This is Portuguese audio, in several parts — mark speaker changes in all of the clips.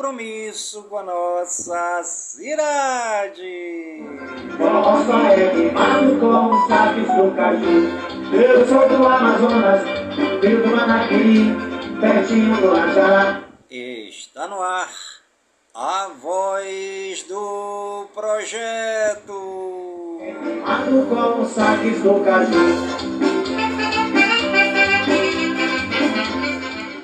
Speaker 1: compromisso com a nossa cidade.
Speaker 2: Nossa é queimado com os sapos do caju. Eu sou do Amazonas, filho do Manaquiri, pertinho do Ajará.
Speaker 1: Está no ar a voz do projeto.
Speaker 2: Queimado com os sapos do caju.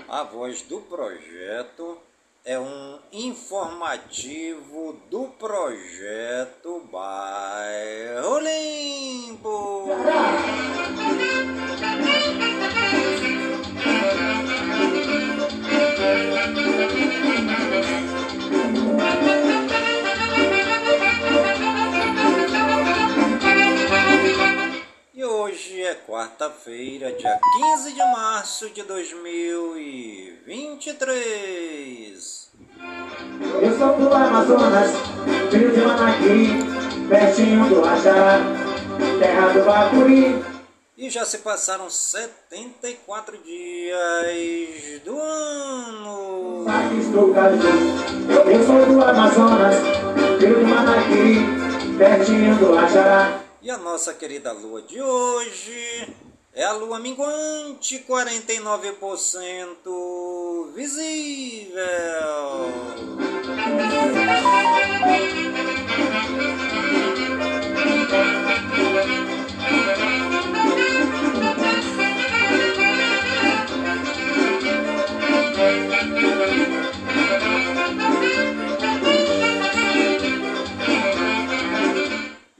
Speaker 1: A voz do projeto é um informativo do projeto Bairro Limpo. Hoje é quarta-feira, dia 15 de março de 2023.
Speaker 2: Eu sou do Amazonas, filho de Manaquiri, pertinho do Ajará, terra do Bacuri.
Speaker 1: E já se passaram 74 dias do ano.
Speaker 2: Eu sou do Amazonas, filho de Manaquiri, pertinho do Ajará.
Speaker 1: E a nossa querida lua de hoje é a lua minguante, 49% visível.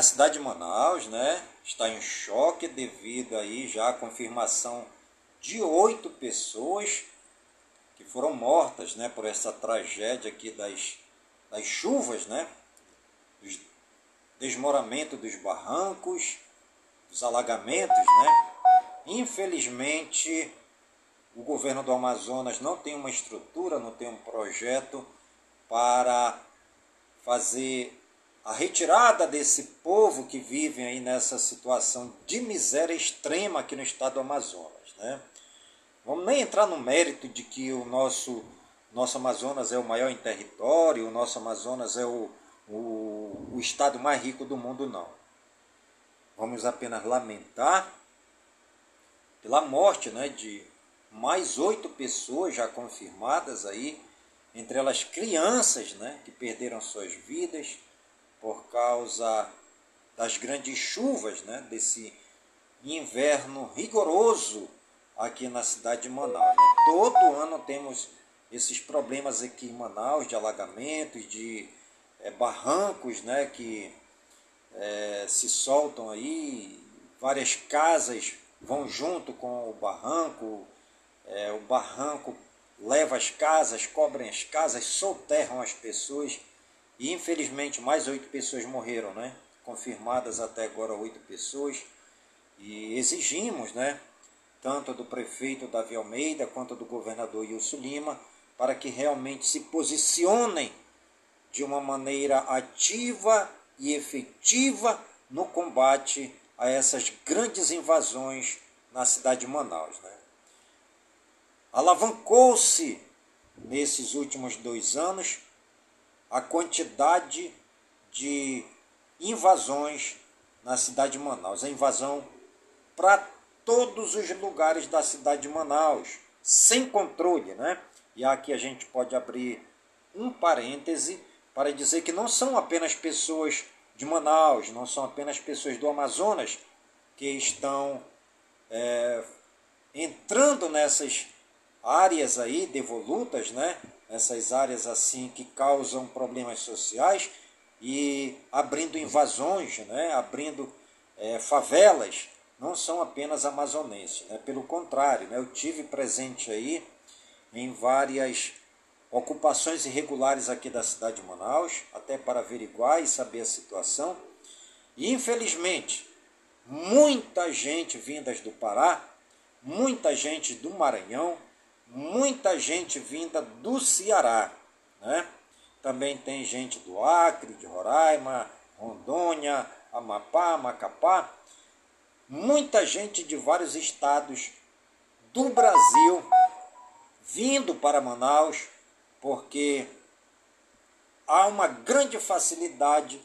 Speaker 1: A cidade de Manaus, né, está em choque devido aí já à confirmação de oito pessoas que foram mortas, né, por essa tragédia aqui das, das chuvas, né, dos desmoramento dos barrancos, dos alagamentos, né. Infelizmente, o governo do Amazonas não tem uma estrutura, não tem um projeto para fazer a retirada desse povo que vive aí nessa situação de miséria extrema aqui no estado do Amazonas. Né? Vamos nem entrar no mérito de que o nosso, nosso Amazonas é o maior em território, o nosso Amazonas é o, o, o estado mais rico do mundo, não. Vamos apenas lamentar pela morte né, de mais oito pessoas já confirmadas aí, entre elas crianças né, que perderam suas vidas por causa das grandes chuvas né, desse inverno rigoroso aqui na cidade de Manaus. né. Todo ano temos esses problemas aqui em Manaus de alagamentos, de eh, barrancos né, que eh, se soltam aí, várias casas vão junto com o barranco, eh, o barranco leva as casas, cobrem as casas, soterram as pessoas e infelizmente mais oito pessoas morreram, né? Confirmadas até agora oito pessoas. E exigimos, né? Tanto do prefeito Davi Almeida quanto do governador Wilson Lima, para que realmente se posicionem de uma maneira ativa e efetiva no combate a essas grandes invasões na cidade de Manaus. Né? Alavancou-se nesses últimos dois anos a quantidade de invasões na cidade de Manaus. A invasão para todos os lugares da cidade de Manaus, sem controle, né? E aqui a gente pode abrir um parêntese para dizer que não são apenas pessoas de Manaus, não são apenas pessoas do Amazonas que estão é, entrando nessas áreas aí devolutas, né? Essas áreas assim que causam problemas sociais e abrindo invasões, né? Abrindo é, favelas, não são apenas amazonenses, né? Pelo contrário, né? Eu tive presente aí em várias ocupações irregulares aqui da cidade de Manaus, até para averiguar e saber a situação. E infelizmente, muita gente vindas do Pará, muita gente do Maranhão, muita gente vinda do Ceará, né? Também tem gente do Acre, de Roraima, Rondônia, Amapá, Macapá, muita gente de vários estados do Brasil vindo para Manaus, porque há uma grande facilidade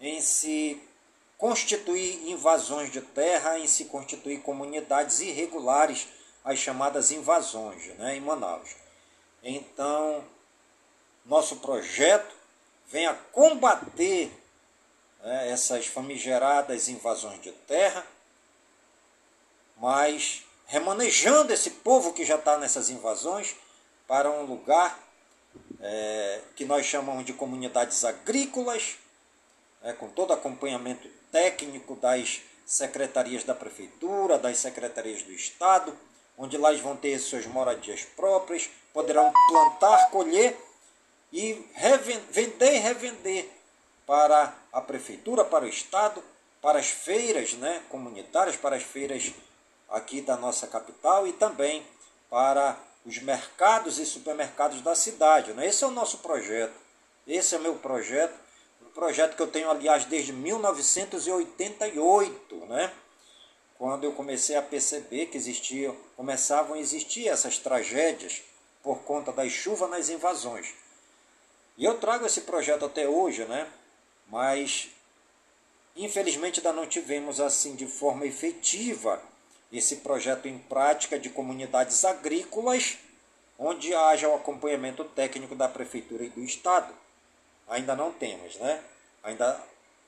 Speaker 1: em se constituir invasões de terra, em se constituir comunidades irregulares, as chamadas invasões né, em Manaus. Então, nosso projeto vem a combater né, essas famigeradas invasões de terra, mas remanejando esse povo que já está nessas invasões para um lugar é, que nós chamamos de comunidades agrícolas, é, com todo acompanhamento técnico das secretarias da prefeitura, das secretarias do estado, onde lá eles vão ter suas moradias próprias, poderão plantar, colher e vender e revender para a prefeitura, para o estado, para as feiras né, comunitárias, para as feiras aqui da nossa capital e também para os mercados e supermercados da cidade. Né? Esse é o nosso projeto. Esse é o meu projeto. Um projeto que eu tenho, aliás, desde 1988, né? Quando eu comecei a perceber que existiam, começavam a existir essas tragédias por conta das chuvas nas invasões. E eu trago esse projeto até hoje, né? mas infelizmente ainda não tivemos assim de forma efetiva esse projeto em prática de comunidades agrícolas, onde haja o acompanhamento técnico da Prefeitura e do Estado. Ainda não temos, né? Ainda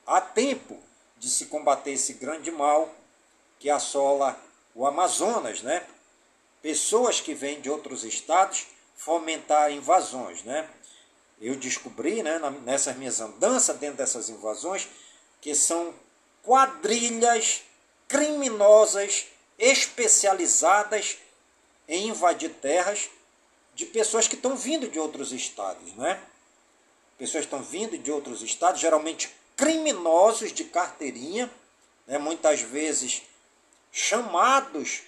Speaker 1: há tempo de se combater esse grande mal que assola o Amazonas, né? Pessoas que vêm de outros estados fomentar invasões, né? Eu descobri, né, nessas minhas andanças dentro dessas invasões, que são quadrilhas criminosas especializadas em invadir terras de pessoas que estão vindo de outros estados, né? Pessoas estão vindo de outros estados, geralmente criminosos de carteirinha, né? muitas vezes chamados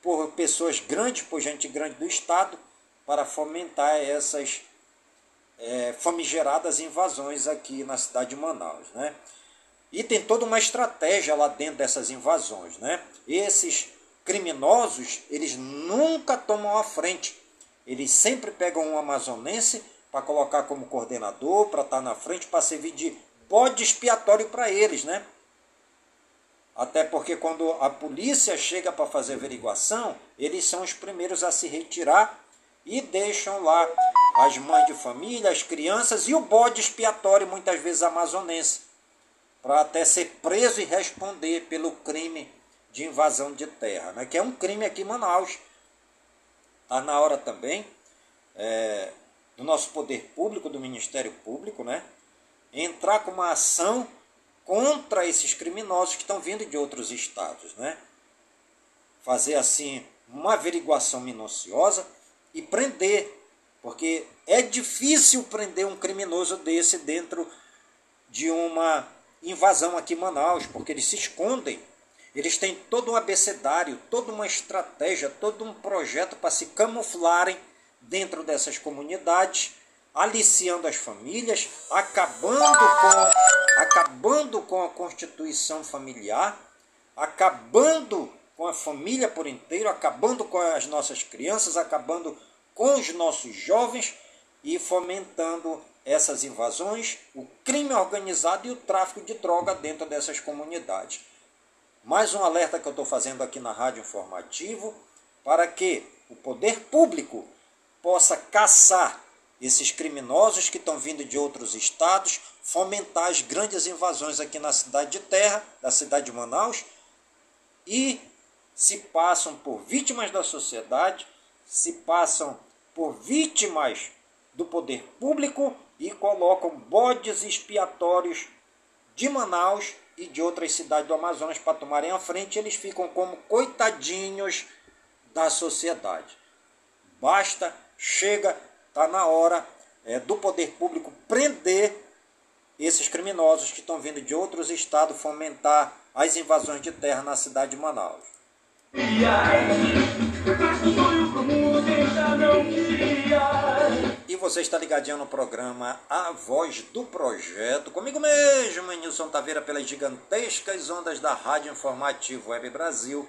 Speaker 1: por pessoas grandes, por gente grande do estado, para fomentar essas é, famigeradas invasões aqui na cidade de Manaus, né? E tem toda uma estratégia lá dentro dessas invasões, né? Esses criminosos, eles nunca tomam a frente. Eles sempre pegam um amazonense para colocar como coordenador, para estar na frente, para servir de bode expiatório para eles, né? Até porque quando a polícia chega para fazer averiguação, eles são os primeiros a se retirar e deixam lá as mães de família, as crianças e o bode expiatório, muitas vezes amazonense para até ser preso e responder pelo crime de invasão de terra, né? que é um crime aqui em Manaus. Está na hora também é, do nosso poder público, do Ministério Público, né? entrar com uma ação contra esses criminosos que estão vindo de outros estados. Né? Fazer assim uma averiguação minuciosa e prender, porque é difícil prender um criminoso desse dentro de uma invasão aqui em Manaus, porque eles se escondem. Eles têm todo um abecedário, toda uma estratégia, todo um projeto para se camuflarem dentro dessas comunidades, aliciando as famílias, acabando com, acabando com a constituição familiar, acabando com a família por inteiro, acabando com as nossas crianças, acabando com os nossos jovens e fomentando essas invasões, o crime organizado e o tráfico de droga dentro dessas comunidades. Mais um alerta que eu estou fazendo aqui na Rádio Informativo para que o poder público possa caçar esses criminosos que estão vindo de outros estados, fomentar as grandes invasões aqui na cidade de Terra, da cidade de Manaus, e se passam por vítimas da sociedade, se passam por vítimas do poder público e colocam bodes expiatórios de Manaus e de outras cidades do Amazonas para tomarem a frente, eles ficam como coitadinhos da sociedade. Basta, chega, está na hora é, do poder público prender esses criminosos que estão vindo de outros estados fomentar as invasões de terra na cidade de Manaus. E você está ligadinho no programa A Voz do Projeto, comigo mesmo, Nilson Taveira, pelas gigantescas ondas da Rádio Informativo Web Brasil,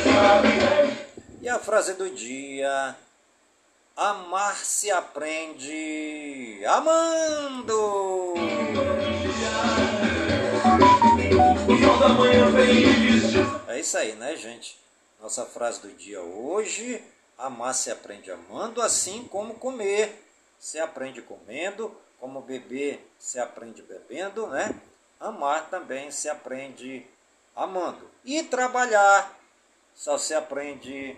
Speaker 1: frase do dia: Amar se aprende amando. É isso aí, né, gente? Nossa frase do dia hoje: Amar se aprende amando, assim como comer se aprende comendo, como beber se aprende bebendo, né? Amar também se aprende amando. E trabalhar só se aprende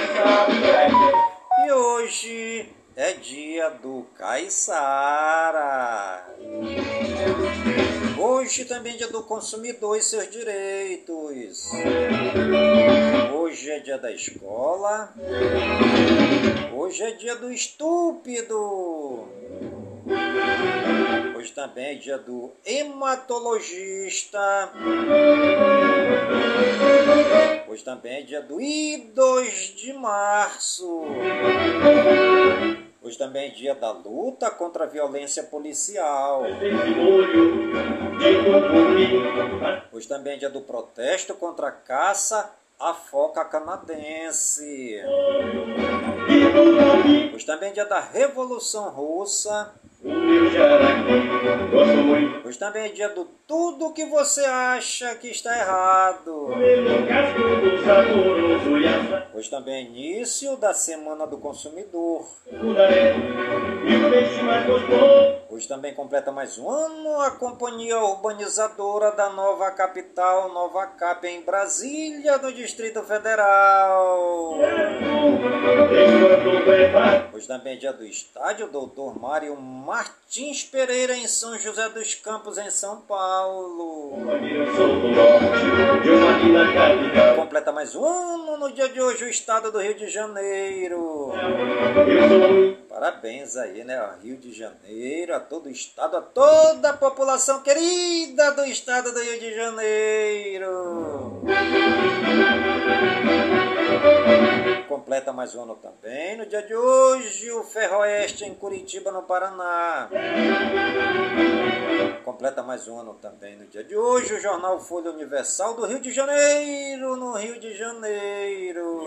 Speaker 1: é dia do Caiçara. Hoje também é dia do consumidor e seus direitos. Hoje é dia da escola. Hoje é dia do estúpido. Hoje também é dia do hematologista. Hoje também é dia do I2 de março. Hoje também é dia da luta contra a violência policial. Hoje também é dia do protesto contra a caça à foca canadense. Hoje também é dia da Revolução Russa. Hoje também é dia do tudo que você acha que está errado. Hoje também é início da Semana do Consumidor. Também completa mais um ano a Companhia Urbanizadora da nova capital, Nova Cap, em Brasília, no Distrito Federal. Hoje também é dia do estádio Doutor Mário Martins Pereira, em São José dos Campos, em São Paulo. Completa mais um ano no dia de hoje o estado do Rio de Janeiro. Parabéns aí, né? Rio de Janeiro, a todo o estado, a toda a população querida do estado do Rio de Janeiro. Completa mais um ano também. No dia de hoje, o Ferroeste em Curitiba, no Paraná. Completa mais um ano também. No dia de hoje, o Jornal Folha Universal do Rio de Janeiro, no Rio de Janeiro.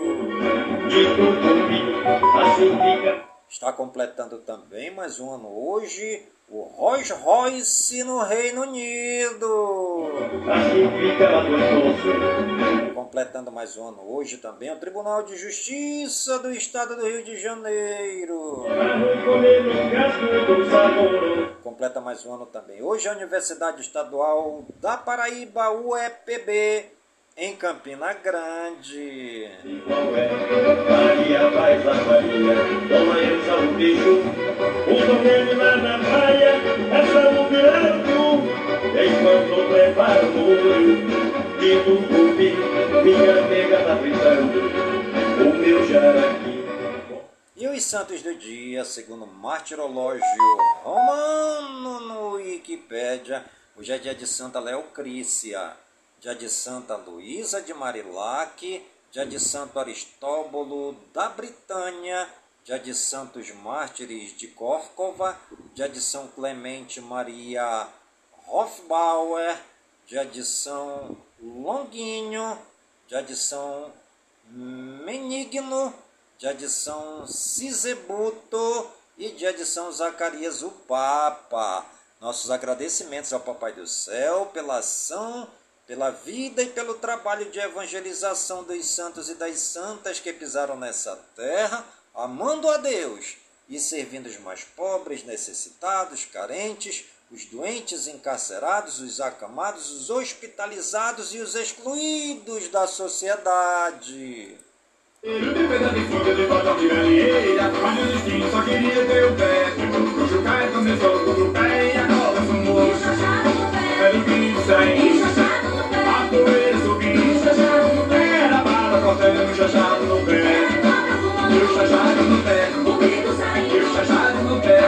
Speaker 1: Está completando também mais um ano hoje o Rolls Royce no Reino Unido. Completando mais um ano hoje também o Tribunal de Justiça do Estado do Rio de Janeiro. Completa mais um ano também hoje a Universidade Estadual da Paraíba, UEPB em Campina Grande. Maria faz a Maria, Dona Elsa o bicho, o torneio lá na praia, essa no virando, enquanto prepara o molho, de tucupi, minha nega tá fritando, o meu jaraqui. E os santos do dia, segundo o martirológio romano no Wikipédia. Hoje é dia de Santa Leocrícia, dia de Santa Luísa de Marilac, dia de Santo Aristóbulo da Britânia, dia de Santos Mártires de Córcova, dia de São Clemente Maria Hofbauer, dia de São Longuinho, dia de São Menigno, dia de São Sisebuto e dia de São Zacarias o Papa. Nossos agradecimentos ao Papai do Céu pela ação, pela vida e pelo trabalho de evangelização dos santos e das santas que pisaram nessa terra, amando a Deus e servindo os mais pobres, necessitados, carentes, os doentes, encarcerados, os acamados, os hospitalizados e os excluídos da sociedade. Chachado no pé. E o chachado no pé. E o chachado no pé.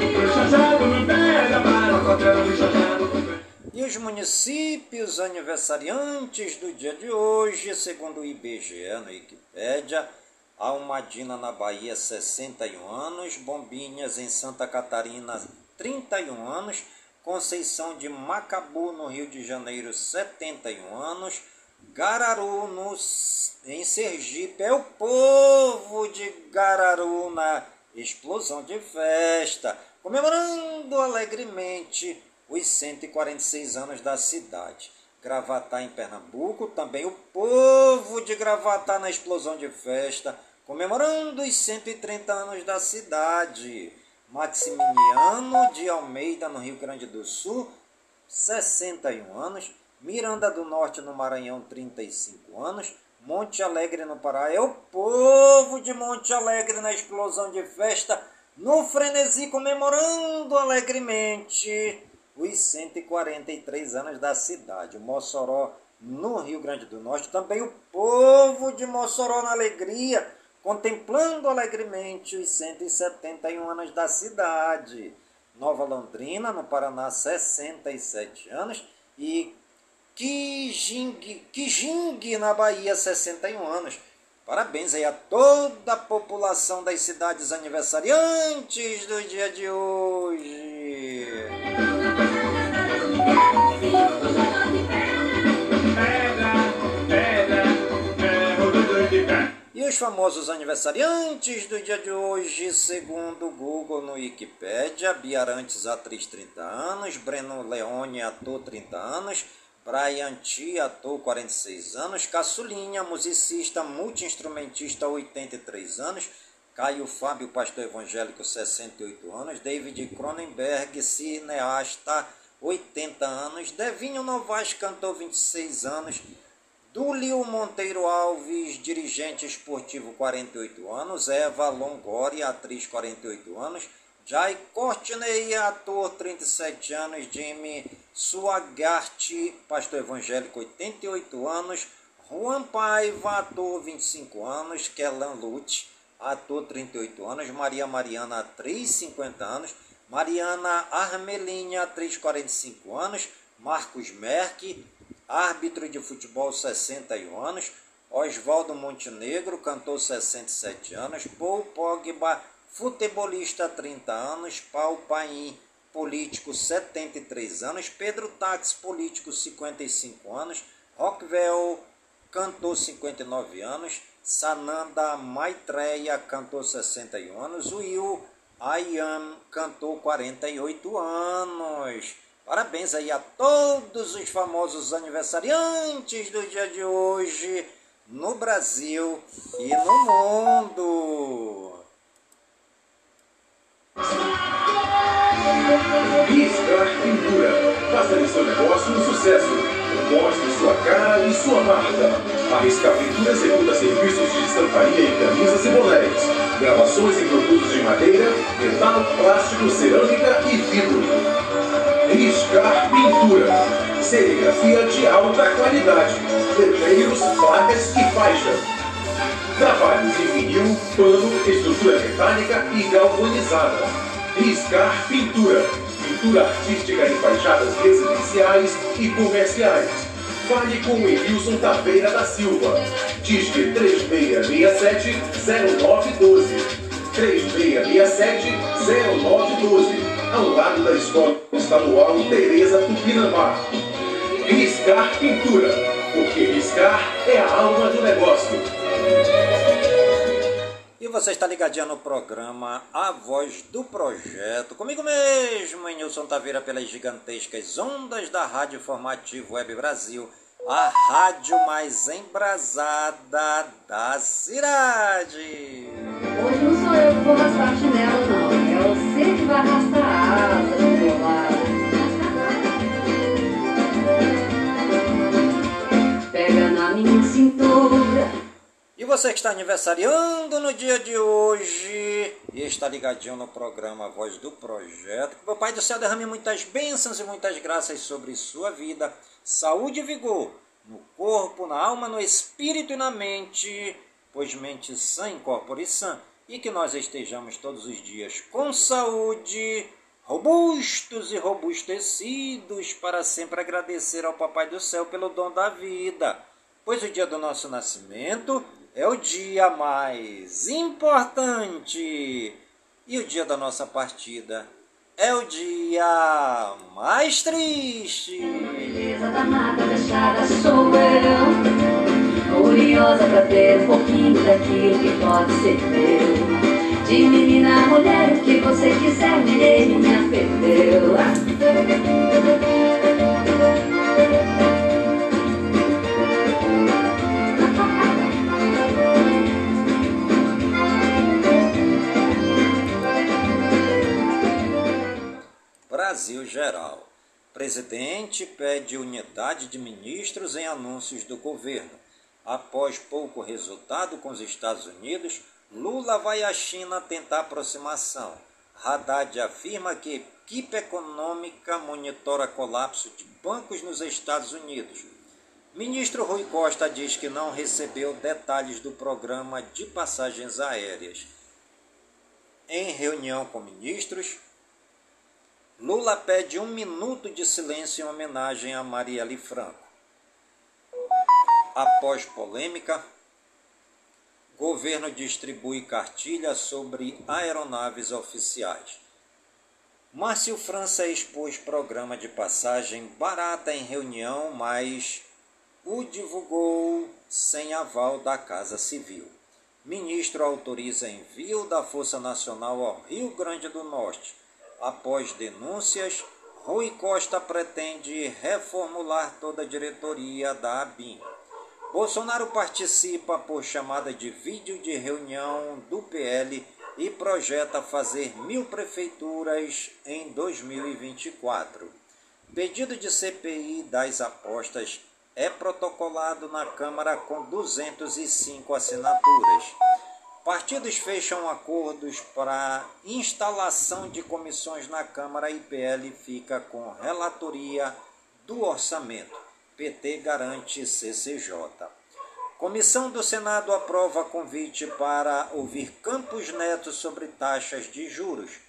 Speaker 1: E o chachado no pé. Era bala cortando chachado no pé. E os municípios aniversariantes do dia de hoje, segundo o IBGE no Wikipédia, Almadina na Bahia, 61 anos, Bombinhas em Santa Catarina, 31 anos, Conceição de Macabu, no Rio de Janeiro, 71 anos, Gararu, em Sergipe, é o povo de Gararu na explosão de festa, comemorando alegremente os 146 anos da cidade. Gravatá em Pernambuco, também o povo de Gravatá na explosão de festa, comemorando os 130 anos da cidade. Maximiliano de Almeida, no Rio Grande do Sul, 61 anos. Miranda do Norte, no Maranhão, 35 anos. Monte Alegre, no Pará, é o povo de Monte Alegre na explosão de festa, no frenesi, comemorando alegremente os 143 anos da cidade. Mossoró, no Rio Grande do Norte, também o povo de Mossoró na alegria, contemplando alegremente os 171 anos da cidade. Nova Londrina, no Paraná, 67 anos. E Kijing, na Bahia, 61 anos. Parabéns aí a toda a população das cidades aniversariantes do dia de hoje. E os famosos aniversariantes do dia de hoje, segundo o Google no Wikipedia, Bia Arantes, atriz 30 anos, Breno Leone, ator 30 anos, Brian T, ator 46 anos, Caçulinha, musicista, multiinstrumentista 83 anos, Caio Fábio, pastor evangélico 68 anos, David Cronenberg, cineasta 80 anos, Devinho Novaes, cantor 26 anos, Dúlio Monteiro Alves, dirigente esportivo 48 anos, Eva Longori, atriz 48 anos, Jai Courtney, ator 37 anos, Jimmy Suagarte, pastor evangélico 88 anos, Juan Paiva, ator 25 anos, Kellan Lute, ator 38 anos, Maria Mariana, atriz 50 anos, Mariana Armelinha, atriz 45 anos, Marcos Merck, árbitro de futebol 61 anos, Oswaldo Montenegro, cantor 67 anos, Paul Pogba, futebolista 30 anos, Paul Paim, político 73 anos, Pedro Tax, político 55 anos, Rockville, cantor 59 anos, Sananda Maitreya, cantor 61 anos, Will Ayam cantou 48 anos. Parabéns aí a todos os famosos aniversariantes do dia de hoje no Brasil e no mundo.
Speaker 3: Riscar Pintura. Faça de seu negócio um sucesso. Mostre sua cara e sua marca. A Riscar Pintura executa serviços de estamparia em camisas e bonés Gravações em produtos de madeira, metal, plástico, cerâmica e vidro. Riscar Pintura. Serigrafia de alta qualidade. Letreiros, placas e faixa. Trabalhos em vinil, pano, estrutura metálica e galvanizada. Riscar Pintura pintura artística em fachadas residenciais e comerciais. Fale com Wilson Taveira da Silva. Disque 3667-0912. 3667-0912. Ao lado da Escola Estadual Tereza Tupinambá. Riscar Pintura. Porque riscar é a alma do negócio.
Speaker 1: E você está ligadinho no programa A Voz do Projeto. Comigo mesmo, em Nilson Taveira, pelas gigantescas ondas da Rádio Informativo Web Brasil, a rádio mais embrasada da cidade.
Speaker 4: Hoje não sou eu que vou arrastar chinelo, não. É você que vai arrastar a asa do meu lado. Pega na minha cintura.
Speaker 1: E você que está aniversariando no dia de hoje e está ligadinho no programa Voz do Projeto, que o Pai do Céu derrame muitas bênçãos e muitas graças sobre sua vida, saúde e vigor, no corpo, na alma, no espírito e na mente, pois mente sã incorpore e sã, e que nós estejamos todos os dias com saúde, robustos e robustecidos, para sempre agradecer ao Papai do Céu pelo dom da vida, pois o dia do nosso nascimento é o dia mais importante e o dia da nossa partida é o dia mais triste.
Speaker 4: Beleza danada deixada sou eu, curiosa pra ter um pouquinho daquilo que pode ser meu. De menina mulher, o que você quiser, ninguém me perdeu.
Speaker 1: Brasil Geral. Presidente pede unidade de ministros em anúncios do governo. Após pouco resultado com os Estados Unidos, Lula vai à China tentar aproximação. Haddad afirma que equipe econômica monitora colapso de bancos nos Estados Unidos. Ministro Rui Costa diz que não recebeu detalhes do programa de passagens aéreas. Em reunião com ministros, Lula pede um minuto de silêncio em homenagem a Marielle Franco. Após polêmica, governo distribui cartilha sobre aeronaves oficiais. Márcio França expôs programa de passagem barata em reunião, mas o divulgou sem aval da Casa Civil. Ministro autoriza envio da Força Nacional ao Rio Grande do Norte Após denúncias, Rui Costa pretende reformular toda a diretoria da ABIN. Bolsonaro participa por chamada de vídeo de reunião do PL e projeta fazer mil prefeituras em 2024. Pedido de CPI das apostas é protocolado na Câmara com 205 assinaturas. Partidos fecham acordos para instalação de comissões na Câmara e PL fica com relatoria do orçamento. PT garante CCJ. Comissão do Senado aprova convite para ouvir Campos Neto sobre taxas de juros.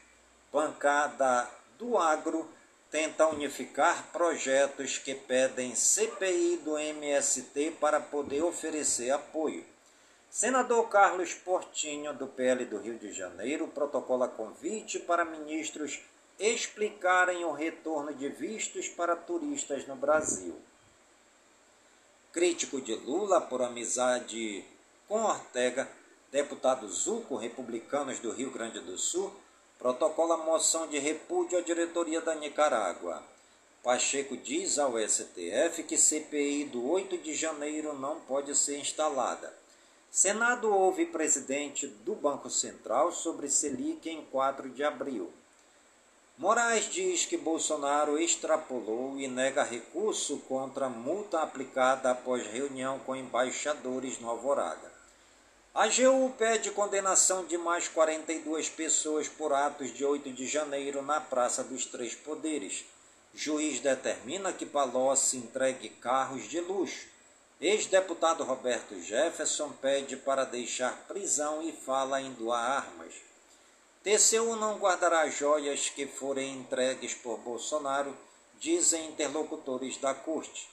Speaker 1: Bancada do Agro tenta unificar projetos que pedem CPI do MST para poder oferecer apoio. Senador Carlos Portinho, do PL do Rio de Janeiro, protocola convite para ministros explicarem o retorno de vistos para turistas no Brasil. Crítico de Lula por amizade com Ortega, deputado Zuco, republicanos do Rio Grande do Sul, protocola moção de repúdio à diretoria da Nicarágua. Pacheco diz ao STF que CPI do 8 de janeiro não pode ser instalada. Senado ouve presidente do Banco Central sobre Selic em 4 de abril. Moraes diz que Bolsonaro extrapolou e nega recurso contra multa aplicada após reunião com embaixadores no Alvorada. A AGU pede condenação de mais 42 pessoas por atos de 8 de janeiro na Praça dos Três Poderes. Juiz determina que Palocci entregue carros de luxo. Ex-deputado Roberto Jefferson pede para deixar prisão e fala em doar armas. TCU não guardará joias que forem entregues por Bolsonaro, dizem interlocutores da corte.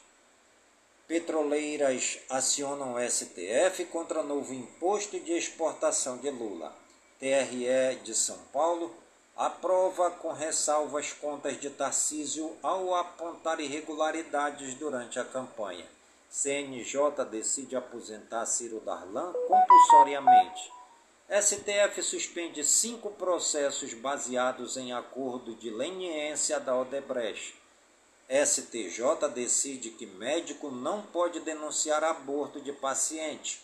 Speaker 1: Petroleiras acionam STF contra novo imposto de exportação de Lula. TRE de São Paulo aprova com ressalvas contas de Tarcísio ao apontar irregularidades durante a campanha. CNJ decide aposentar Ciro Darlan compulsoriamente. STF suspende cinco processos baseados em acordo de leniência da Odebrecht. STJ decide que médico não pode denunciar aborto de paciente.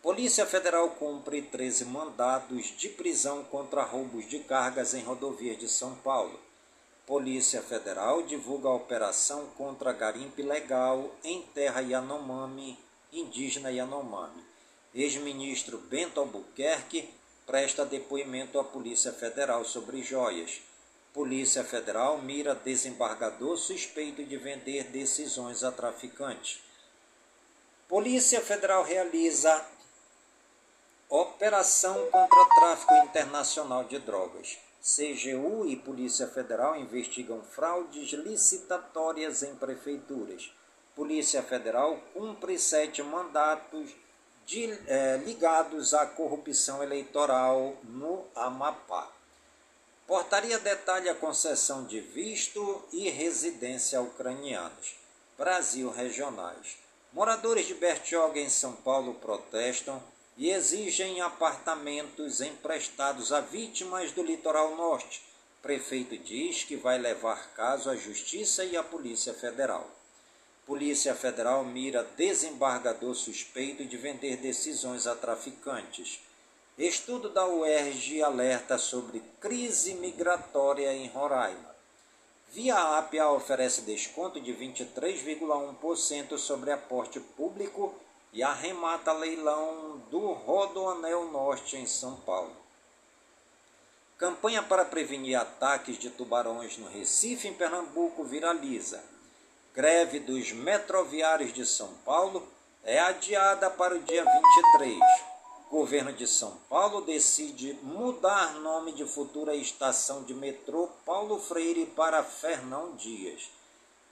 Speaker 1: Polícia Federal cumpre 13 mandados de prisão contra roubos de cargas em rodovias de São Paulo. Polícia Federal divulga a operação contra garimpe legal em terra Yanomami, indígena Yanomami. Ex-ministro Bento Albuquerque presta depoimento à Polícia Federal sobre joias. Polícia Federal mira desembargador suspeito de vender decisões a traficante. Polícia Federal realiza operação contra tráfico internacional de drogas. CGU e Polícia Federal investigam fraudes licitatórias em prefeituras. Polícia Federal cumpre sete mandatos de, é, ligados à corrupção eleitoral no Amapá. Portaria detalha a concessão de visto e residência a ucranianos. Brasil regionais. Moradores de Bertioga, em São Paulo, protestam e exigem apartamentos emprestados a vítimas do litoral norte. Prefeito diz que vai levar caso à Justiça e à Polícia Federal. Polícia Federal mira desembargador suspeito de vender decisões a traficantes. Estudo da UERJ alerta sobre crise migratória em Roraima. Via APA oferece desconto de 23,1% sobre aporte público e arremata leilão do Rodoanel Norte em São Paulo. Campanha para prevenir ataques de tubarões no Recife, em Pernambuco, viraliza. Greve dos metroviários de São Paulo é adiada para o dia 23. Governo de São Paulo decide mudar nome de futura estação de metrô Paulo Freire para Fernão Dias.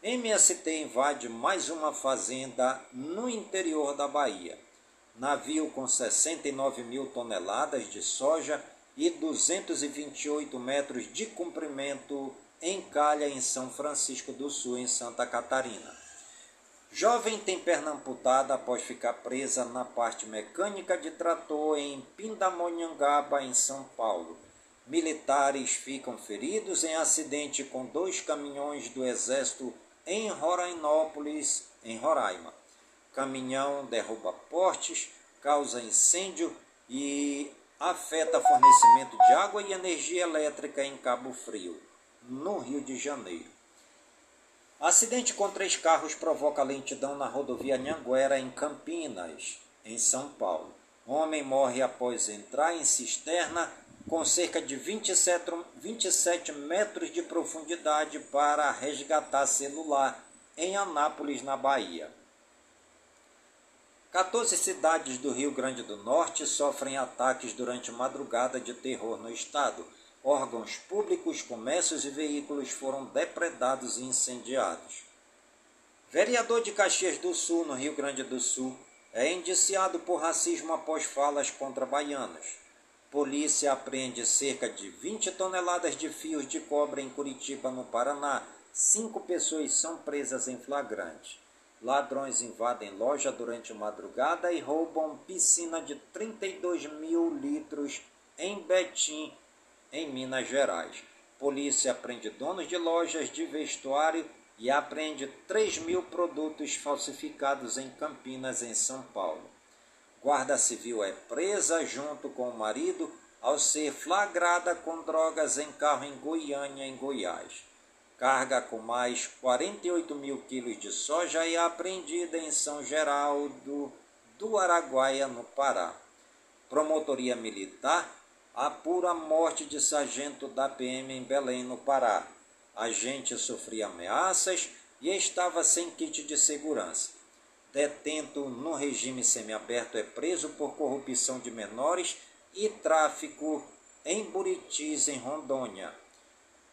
Speaker 1: MST invade mais uma fazenda no interior da Bahia. Navio com 69 mil toneladas de soja e 228 metros de comprimento encalha em São Francisco do Sul, em Santa Catarina. Jovem tem perna amputada após ficar presa na parte mecânica de trator em Pindamonhangaba, em São Paulo. Militares ficam feridos em acidente com dois caminhões do Exército em Rorainópolis, em Roraima. Caminhão derruba portes, causa incêndio e afeta fornecimento de água e energia elétrica em Cabo Frio no Rio de Janeiro. Acidente com três carros provoca lentidão na rodovia Nhanguera, em Campinas, em São Paulo. Homem morre após entrar em cisterna com cerca de 27, 27 metros de profundidade para resgatar celular em Anápolis, na Bahia. 14 cidades do Rio Grande do Norte sofrem ataques durante madrugada de terror no estado órgãos públicos, comércios e veículos foram depredados e incendiados. Vereador de Caxias do Sul, no Rio Grande do Sul, é indiciado por racismo após falas contra baianos. Polícia apreende cerca de 20 toneladas de fios de cobre em Curitiba, no Paraná. Cinco pessoas são presas em flagrante. Ladrões invadem loja durante madrugada e roubam piscina de 32 mil litros em Betim, em Minas Gerais. Polícia prende donos de lojas de vestuário e apreende 3 mil produtos falsificados em Campinas, em São Paulo. Guarda Civil é presa junto com o marido ao ser flagrada com drogas em carro em Goiânia, em Goiás. Carga com mais 48 mil quilos de soja é apreendida em São Geraldo do Araguaia, no Pará. Promotoria Militar apura a morte de sargento da PM em Belém, no Pará. A gente sofria ameaças e estava sem kit de segurança. Detento no regime semiaberto é preso por corrupção de menores e tráfico em Buritis, em Rondônia.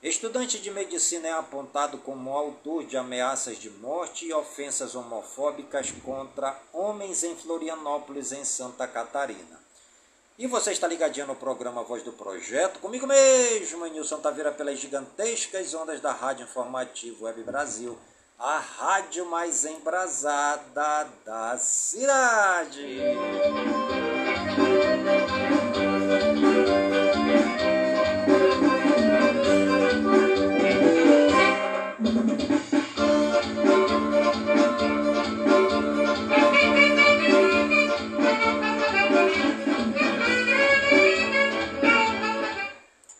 Speaker 1: Estudante de medicina é apontado como autor de ameaças de morte e ofensas homofóbicas contra homens em Florianópolis, em Santa Catarina. E você está ligadinho no programa Voz do Projeto, comigo mesmo, Nilson Taveira, pelas gigantescas ondas da Rádio Informativo Web Brasil, a rádio mais embrasada da cidade.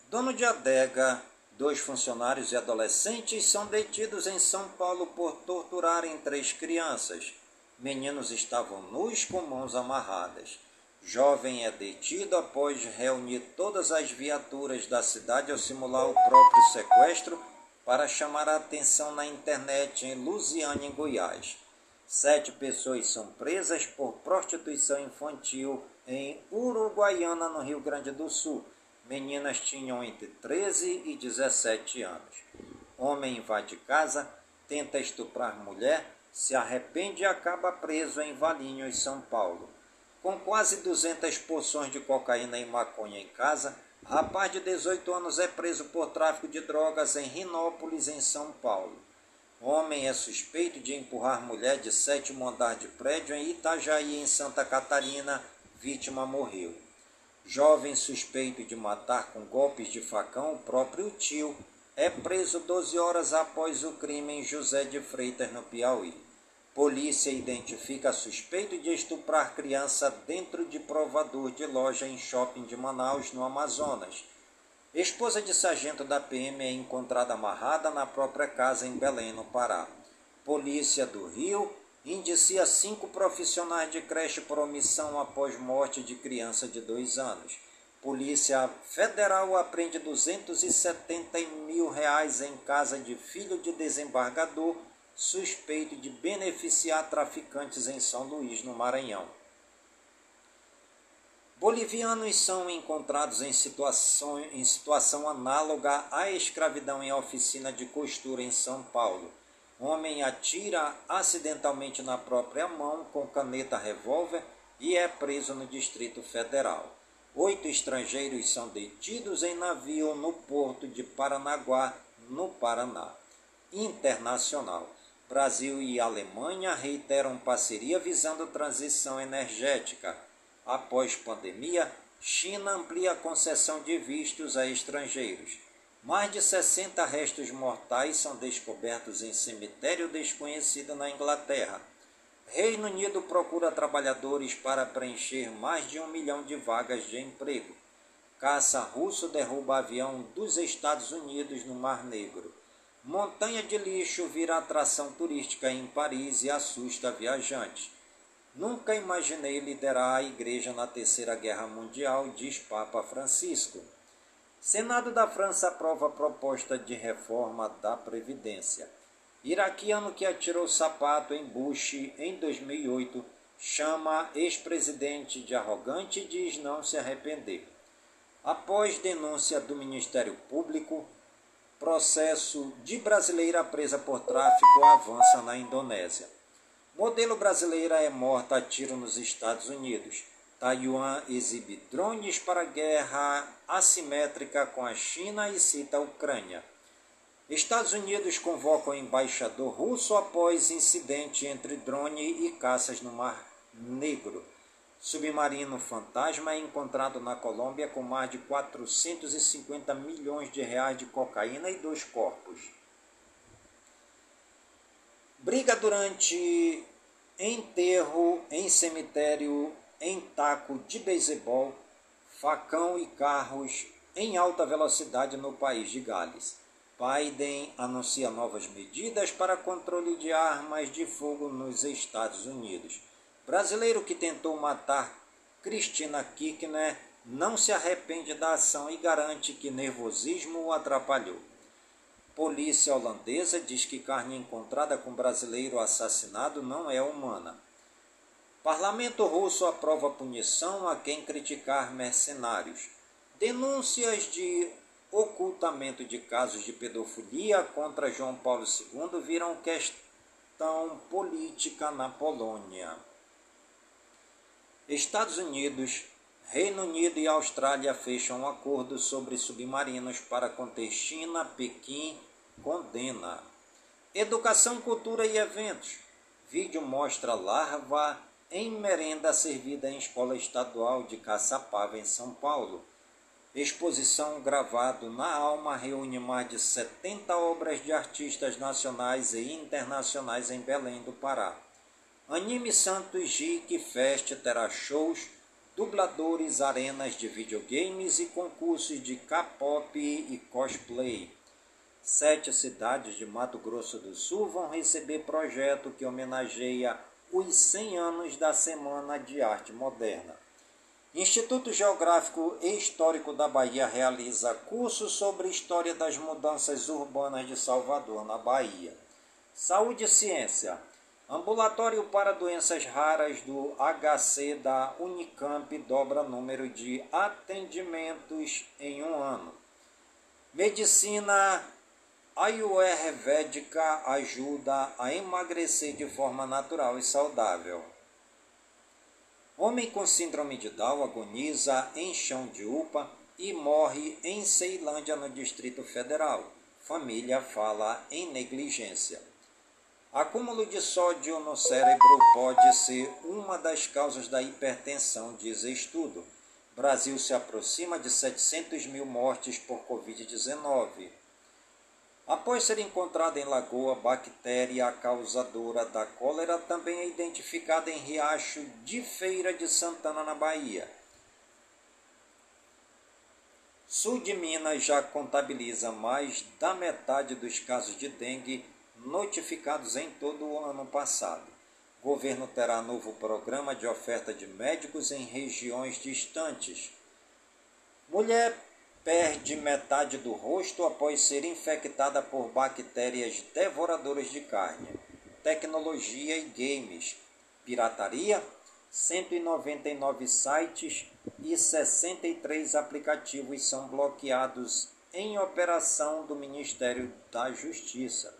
Speaker 1: Dono de adega, dois funcionários e adolescentes são detidos em São Paulo por torturarem três crianças. Meninos estavam nus com mãos amarradas. Jovem é detido após reunir todas as viaturas da cidade ao simular o próprio sequestro para chamar a atenção na internet em Lusiana, em Goiás. Sete pessoas são presas por prostituição infantil em Uruguaiana, no Rio Grande do Sul Meninas tinham entre 13 e 17 anos. Homem invade casa, tenta estuprar mulher, se arrepende e acaba preso em Valinhos, São Paulo. Com quase 200 porções de cocaína e maconha em casa, rapaz de 18 anos é preso por tráfico de drogas em Rinópolis, em São Paulo. Homem é suspeito de empurrar mulher de sétimo andar de prédio em Itajaí, em Santa Catarina. Vítima morreu. Jovem suspeito de matar com golpes de facão o próprio tio é preso 12 horas após o crime em José de Freitas, no Piauí. Polícia identifica suspeito de estuprar criança dentro de provador de loja em shopping de Manaus, no Amazonas. Esposa de sargento da PM é encontrada amarrada na própria casa em Belém, no Pará. Polícia do Rio indicia cinco profissionais de creche por omissão após morte de criança de dois anos. Polícia Federal apreende 270 mil reais em casa de filho de desembargador suspeito de beneficiar traficantes em São Luís, no Maranhão. Bolivianos são encontrados em situação, em situação análoga à escravidão em oficina de costura em São Paulo. Homem atira acidentalmente na própria mão com caneta revólver e é preso no Distrito Federal. Oito estrangeiros são detidos em navio no porto de Paranaguá, no Paraná. Internacional. Brasil e Alemanha reiteram parceria visando transição energética. Após pandemia, China amplia a concessão de vistos a estrangeiros. Mais de 60 restos mortais são descobertos em cemitério desconhecido na Inglaterra. Reino Unido procura trabalhadores para preencher mais de um milhão de vagas de emprego. Caça russo derruba avião dos Estados Unidos no Mar Negro. Montanha de lixo vira atração turística em Paris e assusta viajantes. Nunca imaginei liderar a igreja na Terceira Guerra Mundial, diz Papa Francisco. Senado da França aprova proposta de reforma da Previdência. Iraquiano que atirou sapato em Bush em 2008 chama ex-presidente de arrogante e diz não se arrepender. Após denúncia do Ministério Público, processo de brasileira presa por tráfico avança na Indonésia. Modelo brasileira é morta a tiro nos Estados Unidos. Taiwan exibe drones para guerra assimétrica com a China e cita a Ucrânia. Estados Unidos convoca o embaixador russo após incidente entre drone e caças no Mar Negro. Submarino fantasma é encontrado na Colômbia com mais de 450 milhões de reais de cocaína e dois corpos. Briga durante enterro em cemitério em taco de beisebol, facão e carros em alta velocidade no país de Gales. Biden anuncia novas medidas para controle de armas de fogo nos Estados Unidos. Brasileiro que tentou matar Cristina Kirchner não se arrepende da ação e garante que nervosismo o atrapalhou. Polícia holandesa diz que carne encontrada com brasileiro assassinado não é humana. Parlamento russo aprova punição a quem criticar mercenários. Denúncias de ocultamento de casos de pedofilia contra João Paulo II viram questão política na Polônia. Estados Unidos, Reino Unido e Austrália fecham um acordo sobre submarinos para conter China. Pequim condena. Educação, cultura e eventos. Vídeo mostra larva em merenda servida em escola estadual de Caçapava, em São Paulo. Exposição gravado na Alma reúne mais de 70 obras de artistas nacionais e internacionais em Belém do Pará. Anime Santos Geek Fest terá shows, dubladores, arenas de videogames e concursos de K-pop e cosplay. Sete cidades de Mato Grosso do Sul vão receber projeto que homenageia os 100 anos da Semana de Arte Moderna. Instituto Geográfico e Histórico da Bahia realiza curso sobre história das mudanças urbanas de Salvador, na Bahia. Saúde e Ciência. Ambulatório para doenças raras do HC da Unicamp dobra número de atendimentos em um ano. Medicina Ayurvédica ajuda a emagrecer de forma natural e saudável. Homem com síndrome de Down agoniza em chão de UPA e morre em Ceilândia, no Distrito Federal. Família fala em negligência. Acúmulo de sódio no cérebro pode ser uma das causas da hipertensão, diz estudo. Brasil se aproxima de 700 mil mortes por Covid-19. Após ser encontrada em lagoa, bactéria causadora da cólera também é identificada em Riacho de Feira de Santana, na Bahia. Sul de Minas já contabiliza mais da metade dos casos de dengue notificados em todo o ano passado. O governo terá novo programa de oferta de médicos em regiões distantes. Mulher perde metade do rosto após ser infectada por bactérias devoradoras de carne. Tecnologia e games. Pirataria. 199 sites e 63 aplicativos são bloqueados em operação do Ministério da Justiça.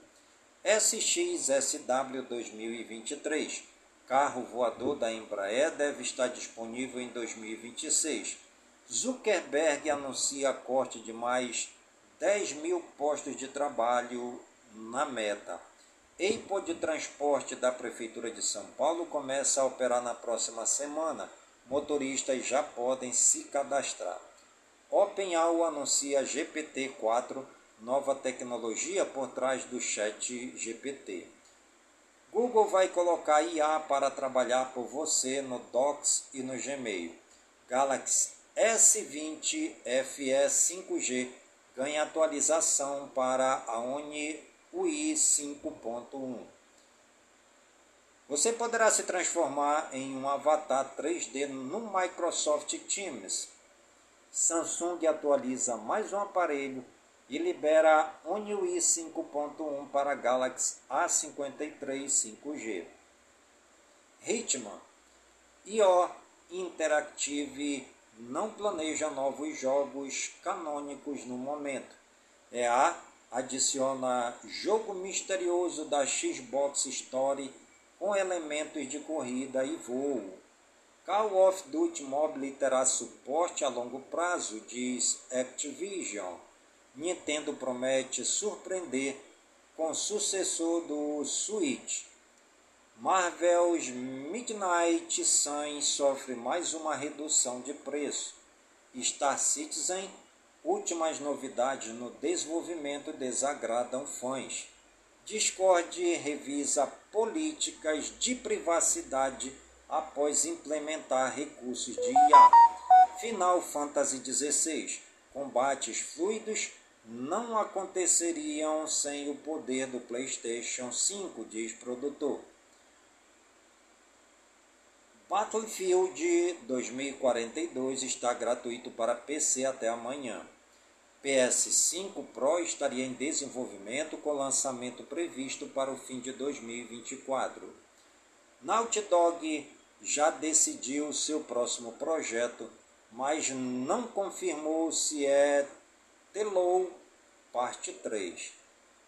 Speaker 1: SXSW 2023. Carro voador da Embraer deve estar disponível em 2026 Zuckerberg anuncia corte de mais 10 mil postos de trabalho na meta. EIPO de transporte da Prefeitura de São Paulo começa a operar na próxima semana. Motoristas já podem se cadastrar. OpenAI anuncia GPT-4, nova tecnologia por trás do chat GPT. Google vai colocar IA para trabalhar por você no Docs e no Gmail. Galaxy S20 FE 5G ganha atualização para a Oni UI 5.1. Você poderá se transformar em um avatar 3D no Microsoft Teams. Samsung atualiza mais um aparelho e libera One UI 5.1 para Galaxy A53 5G. Hitman IO Interactive não planeja novos jogos canônicos no momento. EA adiciona jogo misterioso da Xbox Story com elementos de corrida e voo. Call of Duty Mobile terá suporte a longo prazo, diz Activision. Nintendo promete surpreender com sucessor do Switch. Marvel's Midnight Sun sofre mais uma redução de preço. Star Citizen, últimas novidades no desenvolvimento desagradam fãs. Discord revisa políticas de privacidade após implementar recursos de IA. Final Fantasy XVI. Combates fluidos não aconteceriam sem o poder do PlayStation 5, diz produtor. Battlefield 2042 está gratuito para PC até amanhã. PS5 Pro estaria em desenvolvimento com lançamento previsto para o fim de 2024. Naughty Dog já decidiu seu próximo projeto, mas não confirmou se é Telou Parte 3.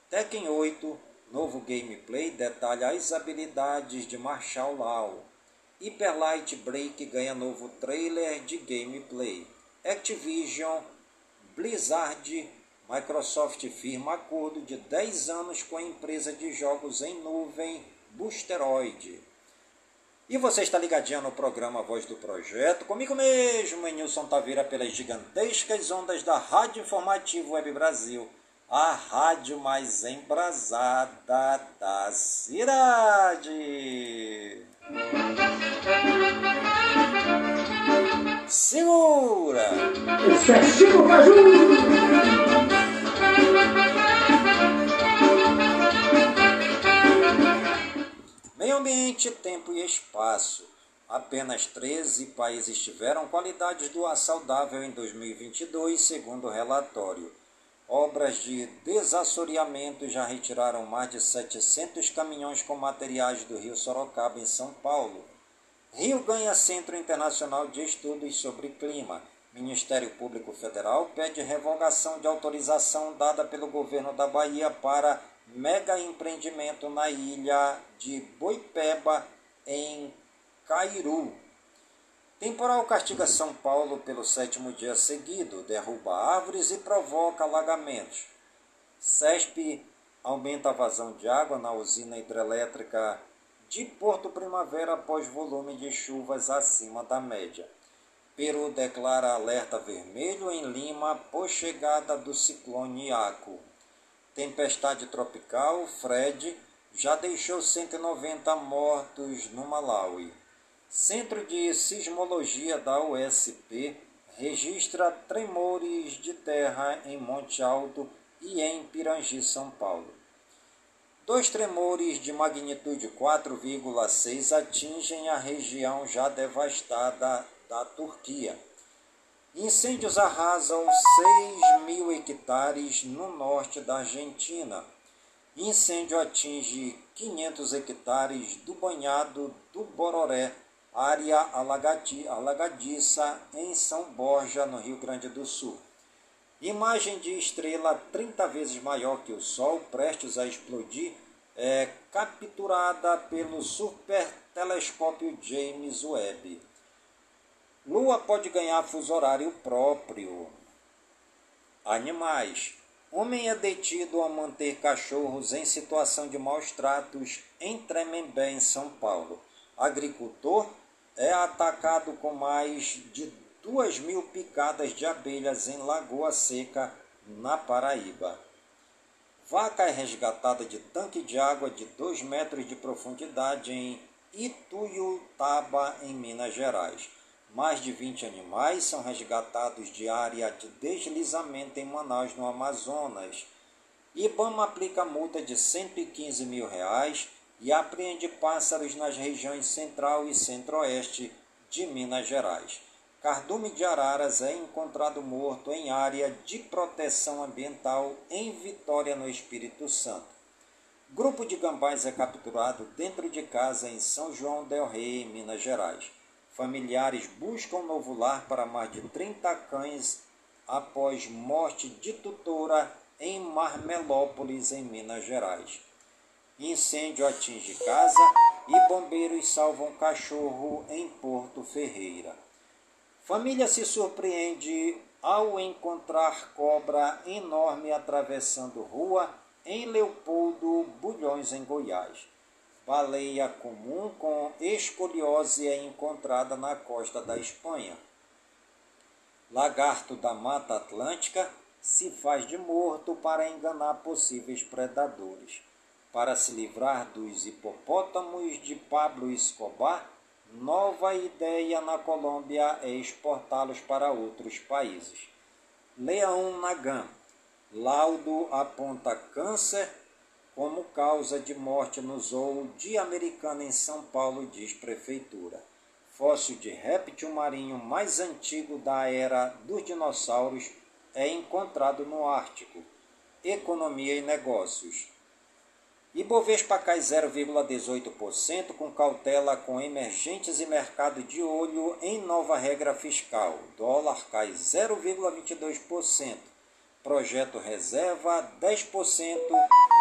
Speaker 1: Tekken 8, novo gameplay, detalha as habilidades de Marshall Law. Hyper Light Break ganha novo trailer de gameplay. Activision, Blizzard, Microsoft firma acordo de 10 anos com a empresa de jogos em nuvem Boosteroid. E você está ligadinho no programa Voz do Projeto, comigo mesmo, Nilson Taveira, pelas gigantescas ondas da Rádio Informativo Web Brasil, a rádio mais embrasada da cidade. Segura!
Speaker 2: Esse é Chico Caju!
Speaker 1: Meio ambiente, tempo e espaço. Apenas 13 países tiveram qualidades do ar saudável em 2022, segundo o relatório. Obras de desassoreamento já retiraram mais de 700 caminhões com materiais do rio Sorocaba, em São Paulo. Rio ganha Centro Internacional de Estudos sobre Clima. Ministério Público Federal pede revogação de autorização dada pelo governo da Bahia para mega empreendimento na ilha de Boipeba, em Cairu. Temporal castiga São Paulo pelo sétimo dia seguido, derruba árvores e provoca alagamentos. CESP aumenta a vazão de água na usina hidrelétrica de Porto Primavera após volume de chuvas acima da média. Peru declara alerta vermelho em Lima por chegada do ciclone Iaco. Tempestade tropical Fred já deixou 190 mortos no Malawi. Centro de Sismologia da USP registra tremores de terra em Monte Alto e em Pirangi, São Paulo. Dois tremores de magnitude 4,6 atingem a região já devastada da Turquia. Incêndios arrasam 6 mil hectares no norte da Argentina. Incêndio atinge 500 hectares do banhado do Bororé, área alagadiça em São Borja, no Rio Grande do Sul. Imagem de estrela 30 vezes maior que o Sol, prestes a explodir, é capturada pelo supertelescópio James Webb. Lua pode ganhar fuso horário próprio. Animais. Homem é detido a manter cachorros em situação de maus tratos em Tremembé, em São Paulo. Agricultor é atacado com mais de duas mil picadas de abelhas em Lagoa Seca, na Paraíba. Vaca é resgatada de tanque de água de 2 metros de profundidade em Ituiutaba, em Minas Gerais. Mais de 20 animais são resgatados de área de deslizamento em Manaus, no Amazonas. IBAMA aplica multa de 115 mil reais e apreende pássaros nas regiões central e centro-oeste de Minas Gerais. Cardume de araras é encontrado morto em área de proteção ambiental em Vitória, no Espírito Santo. Grupo de gambás é capturado dentro de casa em São João del Rei, Minas Gerais. Familiares buscam novo lar para mais de 30 cães após morte de tutora em Marmelópolis, em Minas Gerais. Incêndio atinge casa e bombeiros salvam cachorro em Porto Ferreira. Família se surpreende ao encontrar cobra enorme atravessando rua em Leopoldo Bulhões, em Goiás. Baleia comum com escoliose é encontrada na costa da Espanha. Lagarto da Mata Atlântica se faz de morto para enganar possíveis predadores. Para se livrar dos hipopótamos de Pablo Escobar, nova ideia na Colômbia é exportá-los para outros países. Leão Nagam. Laudo aponta câncer como causa de morte no zoo de Americana em São Paulo, diz Prefeitura. Fóssil de réptil marinho mais antigo da era dos dinossauros é encontrado no Ártico. Economia e negócios. Ibovespa cai 0,18% com cautela com emergentes e mercado de olho em nova regra fiscal. Dólar cai 0,22%. Projeto reserva 10%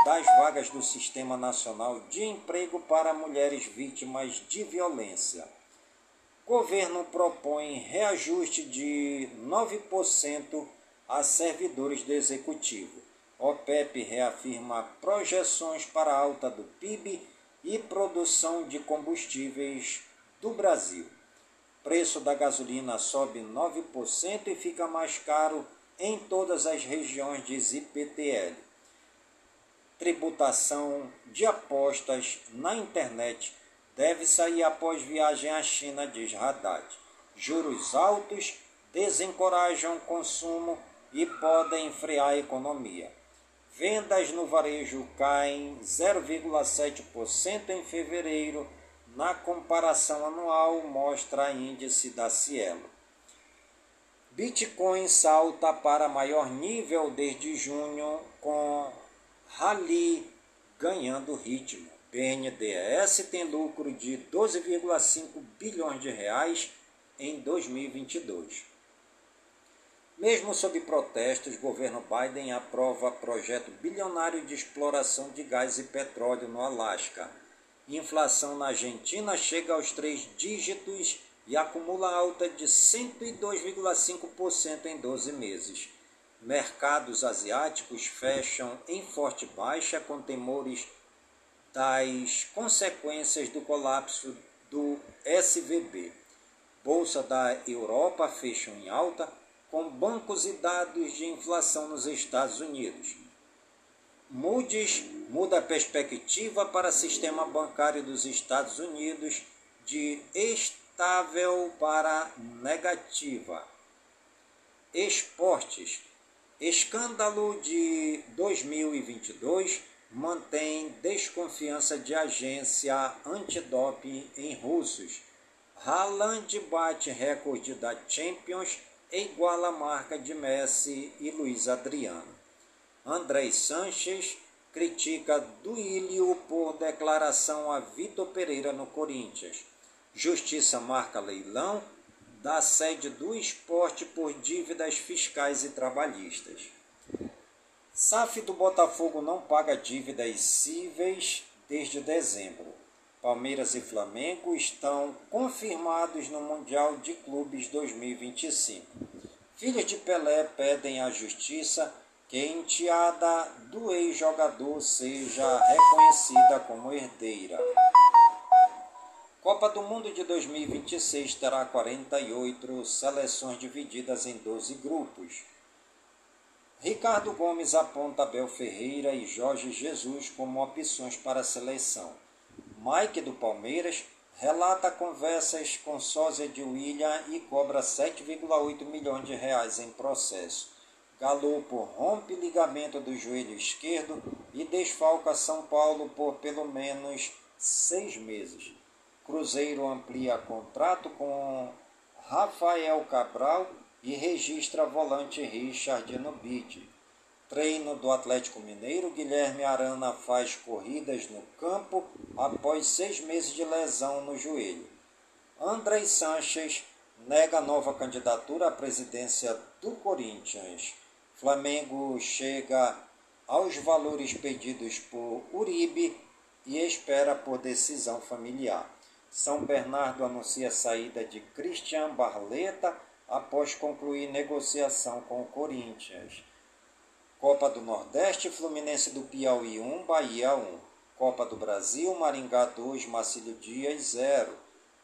Speaker 1: das vagas do Sistema Nacional de Emprego para mulheres vítimas de violência. Governo propõe reajuste de 9% a servidores do Executivo. OPEP reafirma projeções para alta do PIB e produção de combustíveis do Brasil. Preço da gasolina sobe 9% e fica mais caro em todas as regiões de IPTL. Tributação de apostas na internet deve sair após viagem à China, diz Haddad. Juros altos desencorajam consumo e podem frear a economia. Vendas no varejo caem 0,7% em fevereiro, na comparação anual, mostra índice da Cielo. Bitcoin salta para maior nível desde junho, com Rally ganhando ritmo. BNDES tem lucro de 12,5 bilhões de reais em 2022. Mesmo sob protestos, governo Biden aprova projeto bilionário de exploração de gás e petróleo no Alasca. Inflação na Argentina chega aos três dígitos e acumula alta de 102,5% em 12 meses. Mercados asiáticos fecham em forte baixa com temores das consequências do colapso do SVB. Bolsa da Europa fecham em alta com bancos e dados de inflação nos Estados Unidos. Moody's muda a perspectiva para sistema bancário dos Estados Unidos de estável para negativa. Esportes. Escândalo de 2022 mantém desconfiança de agência antidoping em russos. Haaland bate recorde da Champions é igual à marca de Messi e Luiz Adriano. André Sanches critica Duílio por declaração a Vitor Pereira no Corinthians. Justiça marca leilão da sede do esporte por dívidas fiscais e trabalhistas. SAF do Botafogo não paga dívidas cíveis desde dezembro. Palmeiras e Flamengo estão confirmados no Mundial de Clubes 2025. Filhos de Pelé pedem à justiça que a enteada do ex-jogador seja reconhecida como herdeira. Copa do Mundo de 2026 terá 48 seleções divididas em 12 grupos. Ricardo Gomes aponta Abel Ferreira e Jorge Jesus como opções para a seleção. Mike do Palmeiras relata conversas com sósia de William e cobra 7,8 milhões de reais em processo. Galopo rompe ligamento do joelho esquerdo e desfalca São Paulo por pelo menos seis meses. Cruzeiro amplia contrato com Rafael Cabral e registra volante Richard no bid. Treino do Atlético Mineiro, Guilherme Arana faz corridas no campo após seis meses de lesão no joelho. André Sanches nega nova candidatura à presidência do Corinthians. Flamengo chega aos valores pedidos por Uribe e espera por decisão familiar. São Bernardo anuncia a saída de Christian Barleta após concluir negociação com o Corinthians. Copa do Nordeste, Fluminense do Piauí 1, Bahia 1. Copa do Brasil, Maringá 2, Marcílio Dias 0.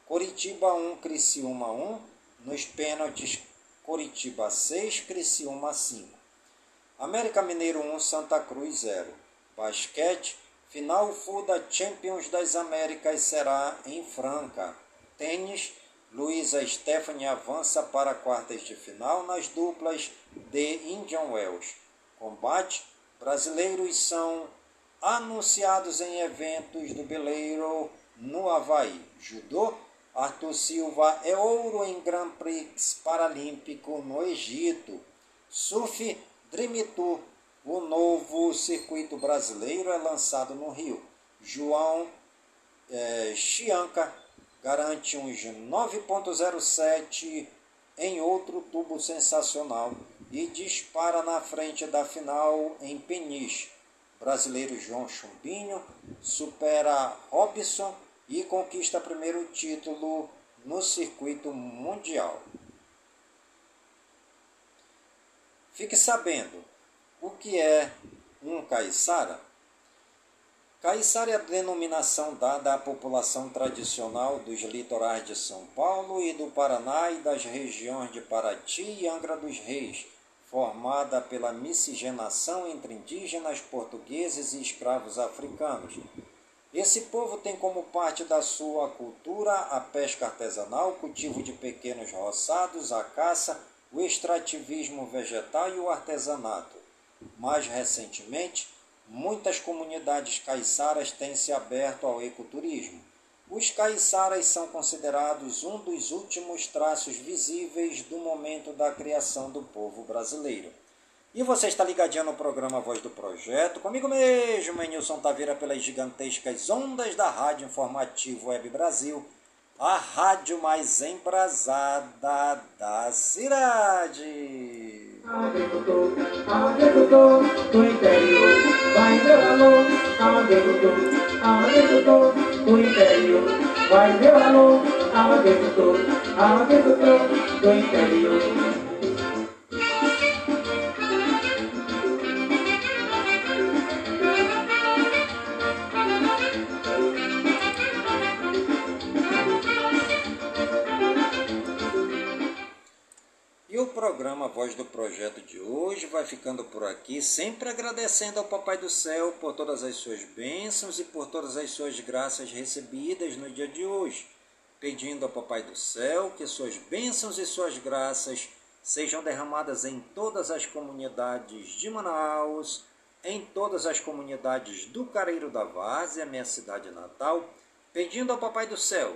Speaker 1: Coritiba 1, Criciúma 1. Nos pênaltis, Coritiba 6, Criciúma 5. América Mineiro 1, Santa Cruz 0. Basquete, final full da Champions das Américas será em Franca. Tênis, Luísa Stephanie avança para quartas de final nas duplas de Indian Wells combate, brasileiros são anunciados em eventos do Beleiro no Havaí. Judô, Arthur Silva é ouro em Grand Prix Paralímpico no Egito. Surf, Tour, o novo circuito brasileiro é lançado no Rio. João é, Chianca garante uns 9.07 em outro tubo sensacional e dispara na frente da final em Peniche. Brasileiro João Chumbinho supera Robson e conquista primeiro título no circuito mundial. Fique sabendo o que é um caiçara. Caiçara é a denominação dada à população tradicional dos litorais de São Paulo e do Paraná e das regiões de Paraty e Angra dos Reis, formada pela miscigenação entre indígenas, portugueses e escravos africanos. Esse povo tem como parte da sua cultura a pesca artesanal, o cultivo de pequenos roçados, a caça, o extrativismo vegetal e o artesanato. Mais recentemente, muitas comunidades caiçaras têm se aberto ao ecoturismo. Os caiçaras são considerados um dos últimos traços visíveis do momento da criação do povo brasileiro. E você está ligadinho no programa Voz do Projeto, comigo mesmo, Nilson Taveira, pelas gigantescas ondas da Rádio Informativo Web Brasil, a rádio mais embrasada da cidade.
Speaker 2: Interior, vai meu alô, agricultor, agricultor do interior, vai meu alô, agricultor, agricultor do interior.
Speaker 1: Programa Voz do Projeto de hoje vai ficando por aqui, sempre agradecendo ao Papai do Céu por todas as suas bênçãos e por todas as suas graças recebidas no dia de hoje, pedindo ao Papai do Céu que suas bênçãos e suas graças sejam derramadas em todas as comunidades de Manaus, em todas as comunidades do Careiro da Várzea, minha cidade natal, pedindo ao Papai do Céu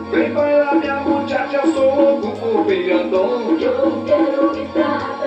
Speaker 5: Prepara minha muchacha, eu sou louco por brilhantão. Eu quero estar.